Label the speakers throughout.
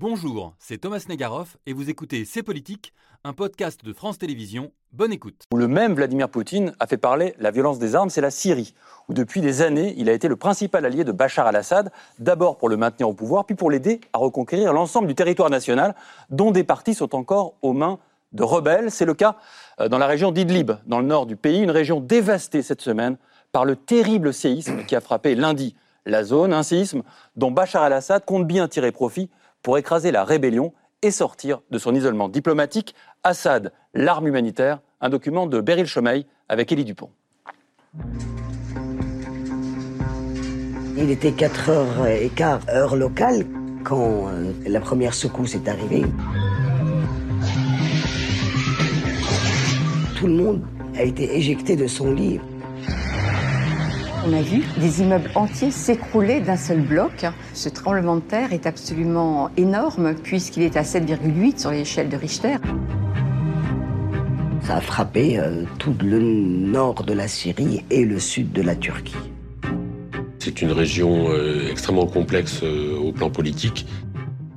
Speaker 1: Bonjour, c'est Thomas Negaroff et vous écoutez C'est Politique, un podcast de France Télévisions. Bonne écoute.
Speaker 2: Le même Vladimir Poutine a fait parler la violence des armes, c'est la Syrie, où depuis des années, il a été le principal allié de Bachar al-Assad, d'abord pour le maintenir au pouvoir, puis pour l'aider à reconquérir l'ensemble du territoire national, dont des parties sont encore aux mains de rebelles. C'est le cas euh, dans la région d'Idlib, dans le nord du pays, une région dévastée cette semaine par le terrible séisme qui a frappé lundi la zone, un séisme dont Bachar al-Assad compte bien tirer profit pour écraser la rébellion et sortir de son isolement diplomatique. Assad, l'arme humanitaire, un document de Beryl Chomeil avec Élie Dupont.
Speaker 3: Il était 4h15 heure locale quand euh, la première secousse est arrivée. Tout le monde a été éjecté de son lit.
Speaker 4: On a vu des immeubles entiers s'écrouler d'un seul bloc. Ce tremblement de terre est absolument énorme puisqu'il est à 7,8 sur l'échelle de Richter.
Speaker 3: Ça a frappé euh, tout le nord de la Syrie et le sud de la Turquie.
Speaker 5: C'est une région euh, extrêmement complexe euh, au plan politique.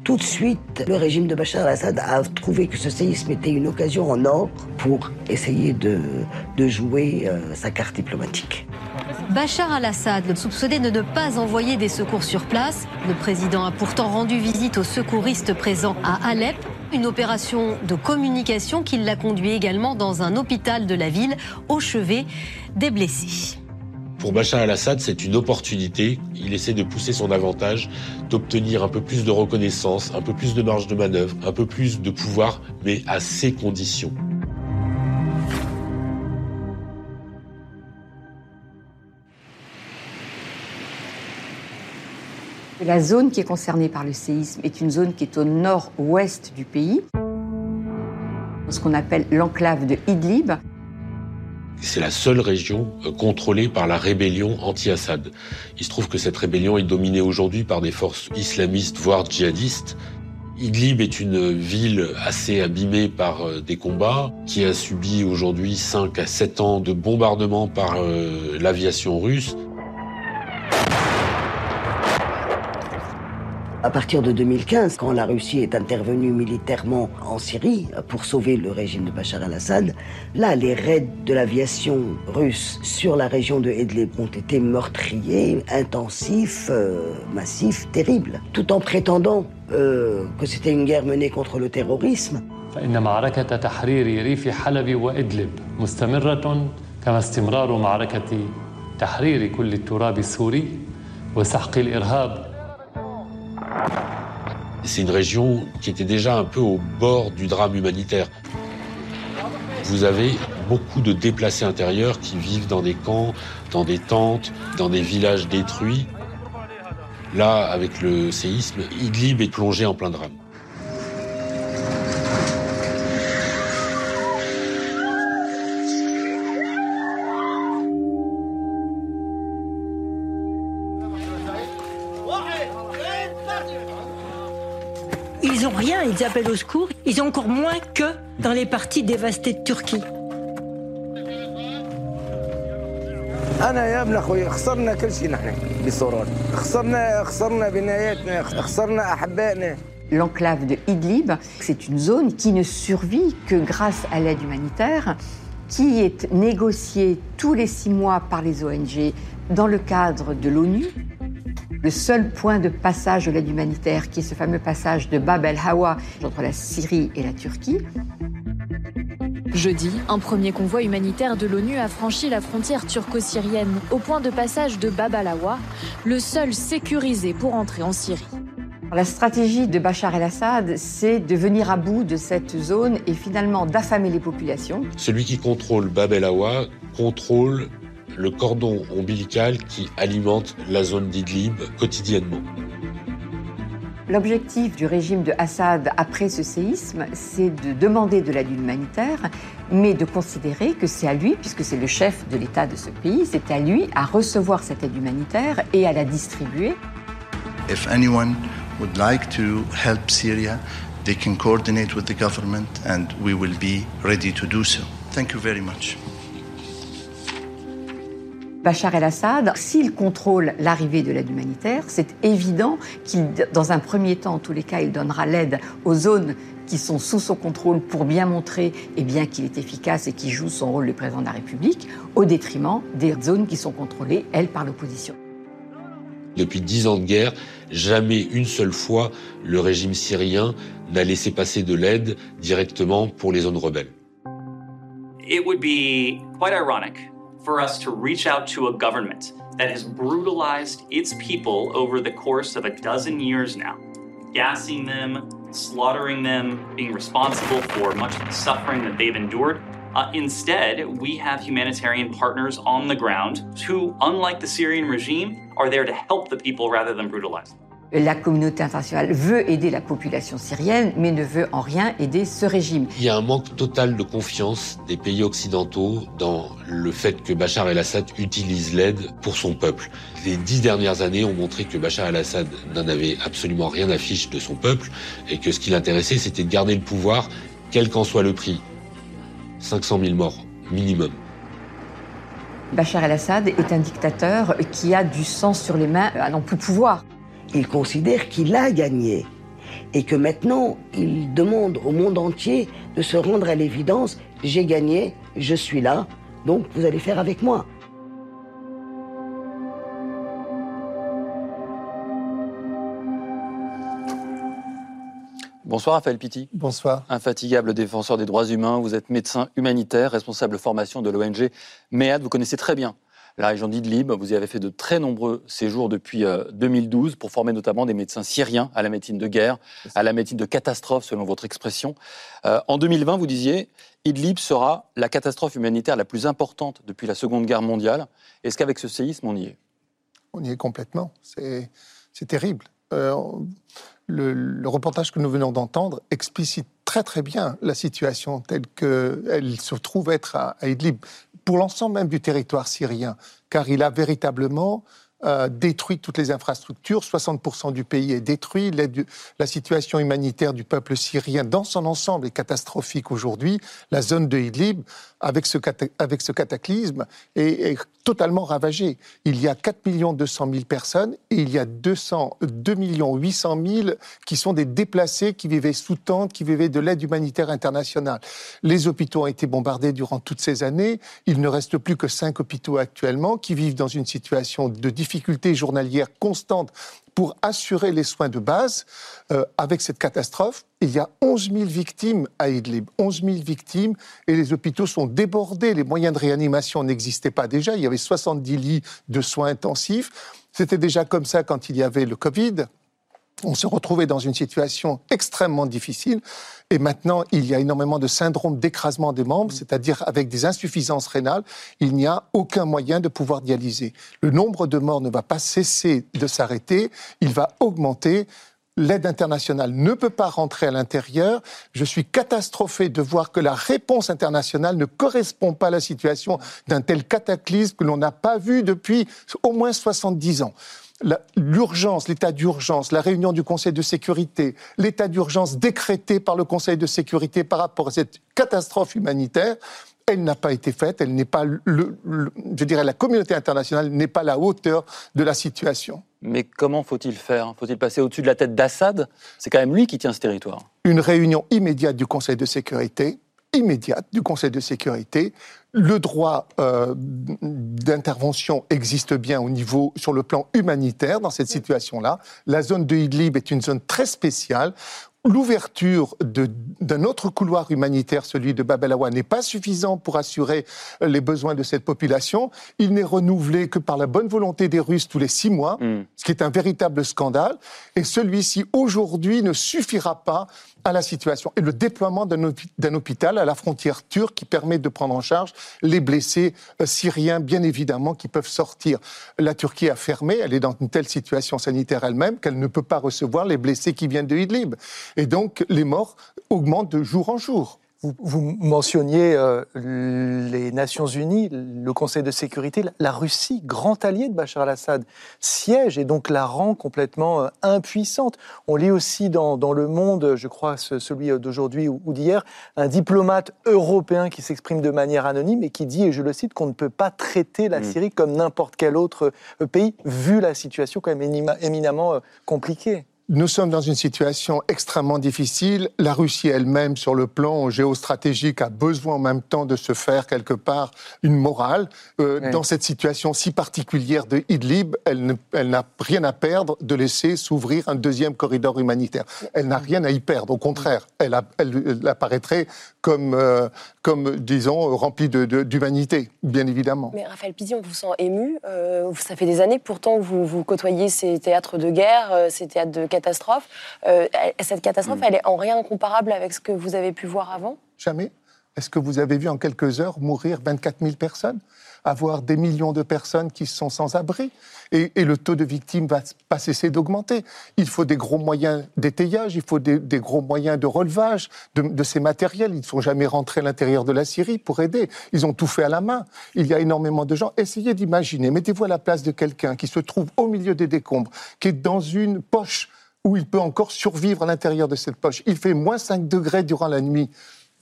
Speaker 3: Tout de suite, le régime de Bachar al-Assad a trouvé que ce séisme était une occasion en or pour essayer de, de jouer sa carte diplomatique.
Speaker 6: Bachar al-Assad, soupçonné de ne pas envoyer des secours sur place, le président a pourtant rendu visite aux secouristes présents à Alep, une opération de communication qui l'a conduit également dans un hôpital de la ville au chevet des blessés.
Speaker 5: Pour Bachar al-Assad, c'est une opportunité. Il essaie de pousser son avantage, d'obtenir un peu plus de reconnaissance, un peu plus de marge de manœuvre, un peu plus de pouvoir, mais à ses conditions.
Speaker 4: La zone qui est concernée par le séisme est une zone qui est au nord-ouest du pays, ce qu'on appelle l'enclave de Idlib.
Speaker 5: C'est la seule région euh, contrôlée par la rébellion anti-Assad. Il se trouve que cette rébellion est dominée aujourd'hui par des forces islamistes, voire djihadistes. Idlib est une ville assez abîmée par euh, des combats, qui a subi aujourd'hui 5 à 7 ans de bombardements par euh, l'aviation russe.
Speaker 3: À partir de 2015, quand la Russie est intervenue militairement en Syrie pour sauver le régime de Bachar al-Assad, là, les raids de l'aviation russe sur la région de Idlib ont été meurtriers, intensifs, euh, massifs, terribles, tout en prétendant euh, que c'était une guerre menée contre le terrorisme.
Speaker 7: فإن معركة تحرير ريف حلب وإدلب مستمرة كما استمرار معركة تحرير كل التراب السوري وسحق الإرهاب
Speaker 5: c'est une région qui était déjà un peu au bord du drame humanitaire. Vous avez beaucoup de déplacés intérieurs qui vivent dans des camps, dans des tentes, dans des villages détruits. Là, avec le séisme, Idlib est plongé en plein drame.
Speaker 8: Ils ont rien, ils appellent au secours. Ils ont encore moins que dans les parties dévastées de Turquie.
Speaker 4: L'enclave de Idlib, c'est une zone qui ne survit que grâce à l'aide humanitaire qui est négociée tous les six mois par les ONG dans le cadre de l'ONU le seul point de passage de l'aide humanitaire, qui est ce fameux passage de Bab el-Hawa entre la Syrie et la Turquie.
Speaker 9: Jeudi, un premier convoi humanitaire de l'ONU a franchi la frontière turco-syrienne au point de passage de Bab el-Hawa, le seul sécurisé pour entrer en Syrie.
Speaker 4: La stratégie de Bachar el-Assad, c'est de venir à bout de cette zone et finalement d'affamer les populations.
Speaker 5: Celui qui contrôle Bab el-Hawa contrôle le cordon ombilical qui alimente la zone d'Idlib quotidiennement.
Speaker 4: L'objectif du régime de Assad après ce séisme, c'est de demander de l'aide humanitaire, mais de considérer que c'est à lui, puisque c'est le chef de l'État de ce pays, c'est à lui à recevoir cette aide humanitaire et à la distribuer.
Speaker 10: If anyone would like to help Syria, they can coordinate with the government and we will be ready to do so. Thank you very much.
Speaker 4: Bachar el-Assad, s'il contrôle l'arrivée de l'aide humanitaire, c'est évident qu'il, dans un premier temps, en tous les cas, il donnera l'aide aux zones qui sont sous son contrôle pour bien montrer eh bien, qu'il est efficace et qu'il joue son rôle de président de la République, au détriment des zones qui sont contrôlées, elles, par l'opposition.
Speaker 5: Depuis dix ans de guerre, jamais une seule fois le régime syrien n'a laissé passer de l'aide directement pour les zones rebelles.
Speaker 11: It would be quite ironic for us to reach out to a government that has brutalized its people over the course of a dozen years now, gassing them, slaughtering them, being responsible for much of the suffering that they've endured. Uh, instead, we have humanitarian partners on the ground who, unlike the Syrian regime, are there to help the people rather than brutalize them.
Speaker 4: La communauté internationale veut aider la population syrienne, mais ne veut en rien aider ce régime.
Speaker 5: Il y a un manque total de confiance des pays occidentaux dans le fait que Bachar el-Assad utilise l'aide pour son peuple. Les dix dernières années ont montré que Bachar el-Assad n'en avait absolument rien à fiche de son peuple et que ce qui l'intéressait, c'était de garder le pouvoir, quel qu'en soit le prix. 500 000 morts, minimum.
Speaker 4: Bachar el-Assad est un dictateur qui a du sang sur les mains à n'en plus pouvoir
Speaker 3: il considère qu'il a gagné et que maintenant il demande au monde entier de se rendre à l'évidence, j'ai gagné, je suis là, donc vous allez faire avec moi.
Speaker 2: Bonsoir Raphaël Pitti.
Speaker 12: Bonsoir.
Speaker 2: Infatigable défenseur des droits humains, vous êtes médecin humanitaire, responsable formation de l'ONG MEAD. Vous connaissez très bien la région d'Idlib. Vous y avez fait de très nombreux séjours depuis 2012 euh, pour former notamment des médecins syriens à la médecine de guerre, à la médecine de catastrophe, selon votre expression. Euh, en 2020, vous disiez, Idlib sera la catastrophe humanitaire la plus importante depuis la Seconde Guerre mondiale. Est-ce qu'avec ce séisme, on y est?
Speaker 12: On y est complètement. C'est terrible. Euh, le, reportage que nous venons d'entendre explicite très très bien la situation telle qu'elle se trouve être à Idlib pour l'ensemble même du territoire syrien, car il a véritablement euh, détruit toutes les infrastructures, 60% du pays est détruit, la situation humanitaire du peuple syrien dans son ensemble est catastrophique aujourd'hui. La zone de Idlib, avec ce, avec ce cataclysme, est, totalement ravagée. Il y a 4 200 000 personnes et il y a 200, 2 800 000 qui sont des déplacés qui vivaient sous tente, qui vivaient de l'aide humanitaire internationale. Les hôpitaux ont été bombardés durant toutes ces années. Il ne reste plus que 5 hôpitaux actuellement qui vivent dans une situation de difficulté journalière constante pour assurer les soins de base. Euh, avec cette catastrophe, il y a 11 000 victimes à Idlib. 11 000 victimes et les hôpitaux sont débordés. Les moyens de réanimation n'existaient pas déjà. Il y avait 70 lits de soins intensifs. C'était déjà comme ça quand il y avait le Covid on se retrouvait dans une situation extrêmement difficile. Et maintenant, il y a énormément de syndrome d'écrasement des membres, c'est-à-dire avec des insuffisances rénales, il n'y a aucun moyen de pouvoir dialyser. Le nombre de morts ne va pas cesser de s'arrêter, il va augmenter. L'aide internationale ne peut pas rentrer à l'intérieur. Je suis catastrophé de voir que la réponse internationale ne correspond pas à la situation d'un tel cataclysme que l'on n'a pas vu depuis au moins 70 ans l'urgence, l'état d'urgence, la réunion du Conseil de sécurité, l'état d'urgence décrété par le Conseil de sécurité par rapport à cette catastrophe humanitaire, elle n'a pas été faite, elle n'est pas, le, je dirais, la communauté internationale n'est pas à la hauteur de la situation.
Speaker 2: Mais comment faut-il faire? Faut-il passer au-dessus de la tête d'Assad? C'est quand même lui qui tient ce territoire.
Speaker 12: Une réunion immédiate du Conseil de sécurité, immédiate du Conseil de sécurité. Le droit euh, d'intervention existe bien au niveau, sur le plan humanitaire dans cette situation-là. La zone de Idlib est une zone très spéciale l'ouverture d'un autre couloir humanitaire, celui de Bab el n'est pas suffisant pour assurer les besoins de cette population. Il n'est renouvelé que par la bonne volonté des Russes tous les six mois, hmm. ce qui est un véritable scandale. Et celui-ci, aujourd'hui, ne suffira pas à la situation. Et le déploiement d'un hôpital à la frontière turque qui permet de prendre en charge les blessés euh, syriens, bien évidemment, qui peuvent sortir. La Turquie a fermé, elle est dans une telle situation sanitaire elle-même qu'elle ne peut pas recevoir les blessés qui viennent de Idlib. Et donc, les morts augmentent de jour en jour.
Speaker 13: Vous, mentionniez euh, les Nations Unies, le Conseil de sécurité, la Russie, grand allié de Bachar al-Assad, siège et donc la rend complètement euh, impuissante. On lit aussi dans, Le Monde, je crois celui d'aujourd'hui ou, d'hier, un diplomate européen qui s'exprime de manière anonyme et qui dit, et je le cite, qu'on ne peut pas traiter la mm. Syrie comme n'importe quel autre euh, pays, vu la situation quand même éminemment compliquée.
Speaker 12: Nous sommes dans une situation extrêmement difficile. La Russie elle-même, sur le plan géostratégique, a besoin en même temps de se faire quelque part une morale. Euh, dans cette situation si particulière de Idlib, elle, n'a rien à perdre de laisser s'ouvrir un deuxième corridor humanitaire. Elle n'a rien à y perdre. Au contraire, elle, apparaîtrait comme, euh, comme disons, remplie d'humanité, bien évidemment.
Speaker 14: Mais Raphaël Pizzi, on vous sent ému. Euh, ça fait des années pourtant vous, vous côtoyez ces théâtres de guerre, ces théâtres de catastrophe. Euh, cette catastrophe, mm. elle est en rien comparable avec ce que vous avez pu voir avant?
Speaker 12: Jamais. Est-ce que vous avez vu en quelques heures mourir 24 000 personnes? Avoir des millions de personnes qui sont sans abri et, le taux de victimes va pas cesser d'augmenter. Il faut des gros moyens d'étayage, il faut des, gros moyens de relevage de, ces matériels. Ils ne sont jamais rentrés à l'intérieur de la Syrie pour aider. Ils ont tout fait à la main. Il y a énormément de gens. Essayez d'imaginer, mettez-vous à la place de quelqu'un qui se trouve au milieu des décombres, qui est dans une poche où il peut encore survivre à l'intérieur de cette poche. Il fait moins 5 degrés durant la nuit,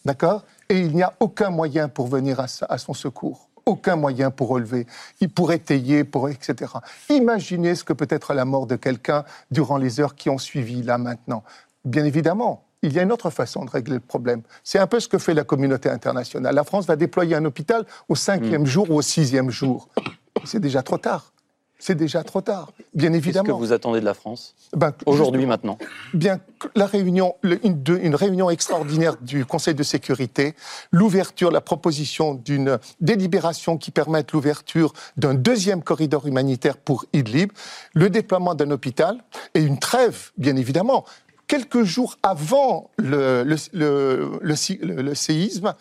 Speaker 12: d'accord? Et il n'y a aucun moyen pour venir à, son secours. Aucun moyen pour relever, pour étayer, pour etc. Imaginez ce que peut être la mort de quelqu'un durant les heures qui ont suivi là maintenant. Bien évidemment, il y a une autre façon de régler le problème. C'est un peu ce que fait la communauté internationale. La France va déployer un hôpital au cinquième mm. jour ou au sixième jour. C'est déjà trop tard c'est déjà trop tard, bien évidemment.
Speaker 2: Qu'est-ce que vous attendez de la France ben, aujourd'hui, maintenant
Speaker 12: Bien, la réunion, une, une, réunion extraordinaire du Conseil de sécurité, l'ouverture, la proposition d'une délibération qui permette l'ouverture d'un deuxième corridor humanitaire pour Idlib, le déploiement d'un hôpital et une trêve, bien évidemment. Quelques jours avant le, le, le, le séisme,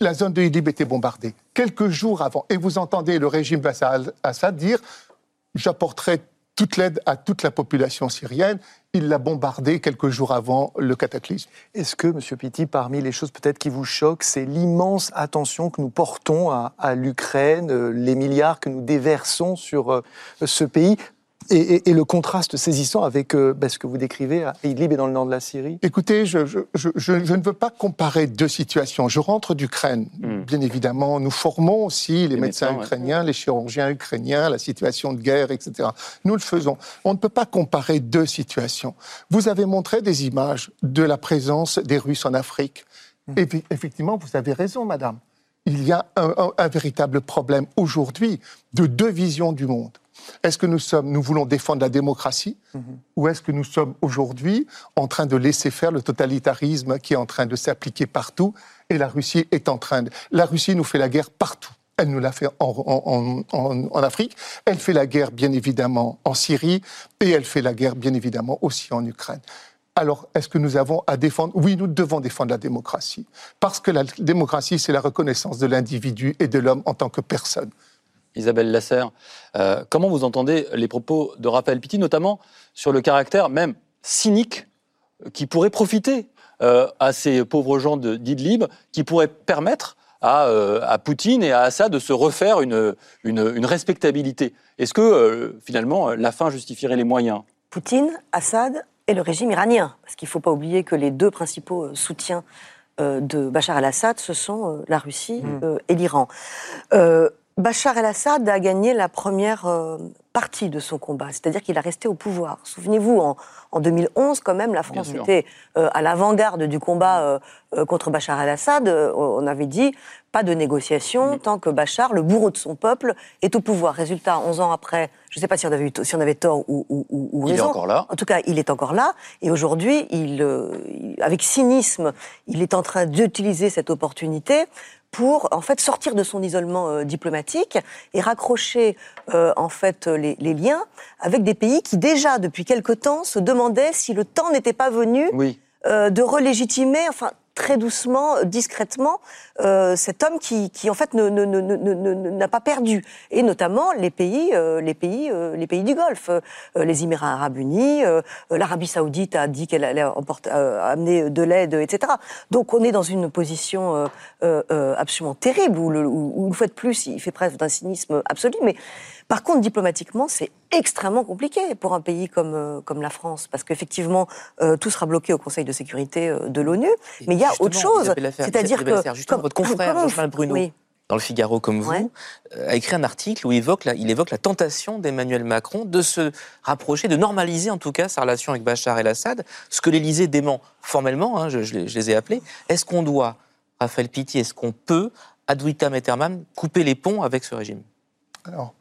Speaker 12: la zone de Idlib était bombardée. Quelques jours avant. Et vous entendez le régime Bachar al-Assad dire j'apporterai toute l'aide à toute la population syrienne. Il l'a bombardé quelques jours avant le cataclysme.
Speaker 13: Est-ce que, Monsieur Pitti, parmi les choses peut-être qui vous choquent, c'est l'immense attention que nous portons à, à l'Ukraine, euh, les milliards que nous déversons sur euh, ce pays et, le contraste saisissant avec euh, bah, ce que vous décrivez à Idlib et dans le nord de la Syrie
Speaker 12: Écoutez, je, ne veux pas comparer deux situations. Je rentre d'Ukraine, hmm. bien évidemment. Nous formons aussi les, médecins, ukrainiens, les chirurgiens ukrainiens, la situation de guerre, etc. Nous le faisons. On ne peut pas comparer deux situations. Vous avez montré des images de la présence des Russes en Afrique. Hmm. Et effectivement, vous avez raison, madame. Il y a un véritable problème aujourd'hui de deux visions du monde. Est-ce que nous sommes, nous voulons défendre la démocratie, mhm. ou est-ce que nous sommes aujourd'hui en train de laisser faire le totalitarisme qui est en train de s'appliquer partout et la Russie est en train de, la Russie nous fait la guerre partout. Elle nous l'a fait en, en, Afrique, elle fait la guerre bien évidemment en Syrie et elle fait la guerre bien évidemment aussi en Ukraine. Alors, est-ce que nous avons à défendre? Oui, nous devons défendre la démocratie. Parce que la démocratie, c'est la reconnaissance de l'individu et de l'homme en tant que personne.
Speaker 2: Isabelle Lasserre, euh, comment vous entendez les propos de Raphaël Pitti, notamment sur le caractère même cynique euh, qui pourrait profiter euh, à ces pauvres gens d'Idlib, qui pourrait permettre à, Poutine et à Assad de se refaire une, une, respectabilité? Est-ce que finalement la fin justifierait les moyens?
Speaker 14: Poutine, Assad et le régime iranien, parce qu'il ne faut pas oublier que les deux principaux soutiens de Bachar el-Assad, ce sont la Russie mmh. et l'Iran. Bachar el-Assad a gagné la première euh, partie de son combat, c'est-à-dire qu'il a resté au pouvoir. Souvenez-vous, en, 2011, quand même, la France était euh, à l'avant-garde du combat euh, contre Bachar el-Assad. on avait dit pas de négociation tant que Bachar, le bourreau de son peuple, est au pouvoir. Résultat, 11 ans après, je ne sais pas si on avait, si on avait tort ou, ou, raison.
Speaker 2: Il est encore là.
Speaker 14: En tout cas, il est encore là. Et aujourd'hui, il, avec cynisme, il est en train d'utiliser cette opportunité pour en fait sortir de son isolement euh, diplomatique et raccrocher euh, en fait les, liens avec des pays qui déjà depuis quelque temps se demandaient si le temps n'était pas venu euh, de relégitimer, enfin très doucement, discrètement, euh, cet homme qui, qui en fait n'a pas perdu, et notamment les pays, euh, les pays, euh, les pays du Golfe, euh, les Émirats Arabes Unis, euh, l'Arabie Saoudite a dit qu'elle allait euh, amener de l'aide, etc. Donc on est dans une position absolument terrible où, le, où, où, une fois de plus, il fait preuve d'un cynisme absolu, mais par contre, diplomatiquement, c'est extrêmement compliqué pour un pays comme, euh, comme la France, parce qu'effectivement, euh, tout sera bloqué au Conseil de sécurité euh, de l'ONU. Mais il y a autre chose. C'est-à-dire que.
Speaker 15: Justement, comme, votre confrère, Jean Bruno. Oui. Dans le Figaro, comme vous, ouais. a écrit un article où il évoque, la, il évoque la tentation d'Emmanuel Macron de se rapprocher, de normaliser en tout cas sa relation avec Bachar el-Assad, ce que l'Élysée dément formellement, hein, je, je, les, je, les, ai appelés. Est-ce qu'on doit, Raphaël Pitti, est-ce qu'on peut, ad vitam aeternam, couper les ponts avec ce régime?
Speaker 12: Alors,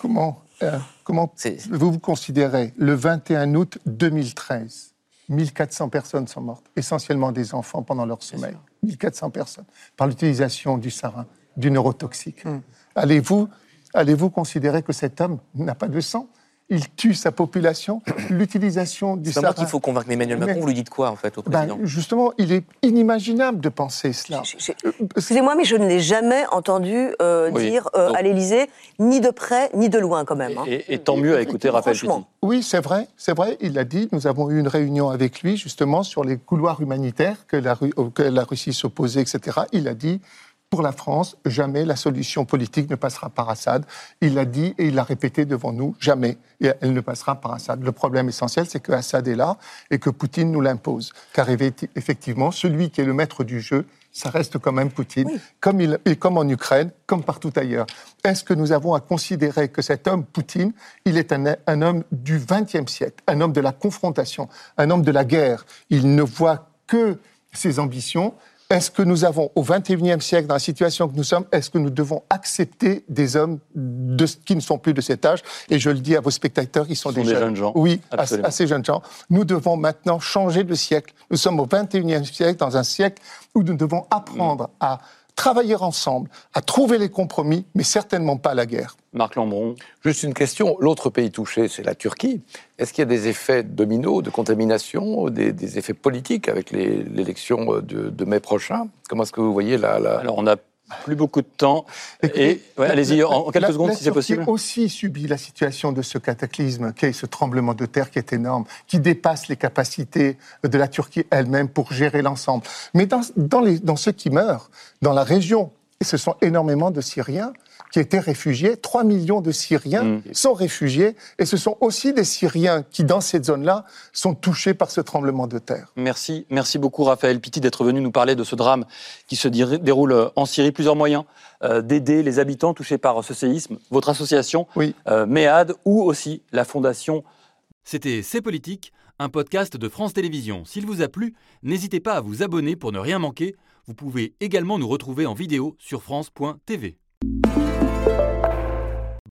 Speaker 12: comment, euh, comment vous vous considérez le 21 août 2013 1400 personnes sont mortes, essentiellement des enfants pendant leur sommeil. 1400 personnes, par l'utilisation du sarin, du neurotoxique. Mm. Allez-vous allez considérer que cet homme n'a pas de sang? Il tue sa population, l'utilisation du
Speaker 15: sarin. C'est qu'il faut convaincre Emmanuel Macron. Mais, vous lui dites quoi, en fait, au président
Speaker 12: ben, Justement, il est inimaginable de penser cela.
Speaker 14: Excusez-moi, mais je ne l'ai jamais entendu euh, oui. dire euh, à l'Élysée, ni de près, ni de loin, quand même. Hein.
Speaker 2: Et, et, tant mieux à écouter Raphaël.
Speaker 12: Oui, c'est vrai, c'est vrai, il l'a dit. Nous avons eu une réunion avec lui, justement, sur les couloirs humanitaires que la, que la Russie s'opposait, etc. Il a dit pour la France, jamais la solution politique ne passera par Assad. Il l'a dit et il l'a répété devant nous, jamais et elle ne passera par Assad. Le problème essentiel, c'est que Assad est là et que Poutine nous l'impose. Car effectivement, celui qui est le maître du jeu, ça reste quand même Poutine, oui. comme, il, comme en Ukraine, comme partout ailleurs. Est-ce que nous avons à considérer que cet homme, Poutine, il est un, un homme du XXe siècle, un homme de la confrontation, un homme de la guerre? Il ne voit que ses ambitions, est-ce que nous avons, au XXIe siècle, dans la situation que nous sommes, est-ce que nous devons accepter des hommes de, qui ne sont plus de cet âge? Et je le dis à vos spectateurs, ils sont,
Speaker 2: sont
Speaker 12: des,
Speaker 2: des
Speaker 12: jeunes.
Speaker 2: jeunes gens.
Speaker 12: Oui, à, à, ces jeunes gens. Nous devons maintenant changer de siècle. Nous sommes au XXIe siècle, dans un siècle où nous devons apprendre mmh. à travailler ensemble, à trouver les compromis, mais certainement pas la guerre.
Speaker 2: Marc Lambron.
Speaker 16: Juste une question. L'autre pays touché, c'est la Turquie. Est-ce qu'il y a des effets dominos, de contamination, des, des effets politiques avec l'élection de, de, mai prochain? Comment est-ce que vous voyez la, la...
Speaker 2: Alors, on a plus beaucoup de temps. Et, ouais, allez-y, en, en, quelques
Speaker 12: la,
Speaker 2: secondes,
Speaker 12: la
Speaker 2: si c'est possible.
Speaker 12: a aussi subi la situation de ce cataclysme, qui est ce tremblement de terre qui est énorme, qui dépasse les capacités de la Turquie elle-même pour gérer l'ensemble. Mais dans, dans, les, dans ceux qui meurent, dans la région, et ce sont énormément de Syriens, qui étaient réfugiés. 3 millions de Syriens mmh. sont réfugiés et ce sont aussi des Syriens qui, dans cette zone-là, sont touchés par ce tremblement de terre.
Speaker 2: Merci. Merci beaucoup, Raphaël Pitti, d'être venu nous parler de ce drame qui se déroule en Syrie. Plusieurs moyens euh, d'aider les habitants touchés par ce séisme. Votre association,
Speaker 12: oui.
Speaker 2: euh, MEAD, ou aussi la Fondation.
Speaker 1: C'était C'est Politique, un podcast de France Télévisions. S'il vous a plu, n'hésitez pas à vous abonner pour ne rien manquer. Vous pouvez également nous retrouver en vidéo sur France.tv.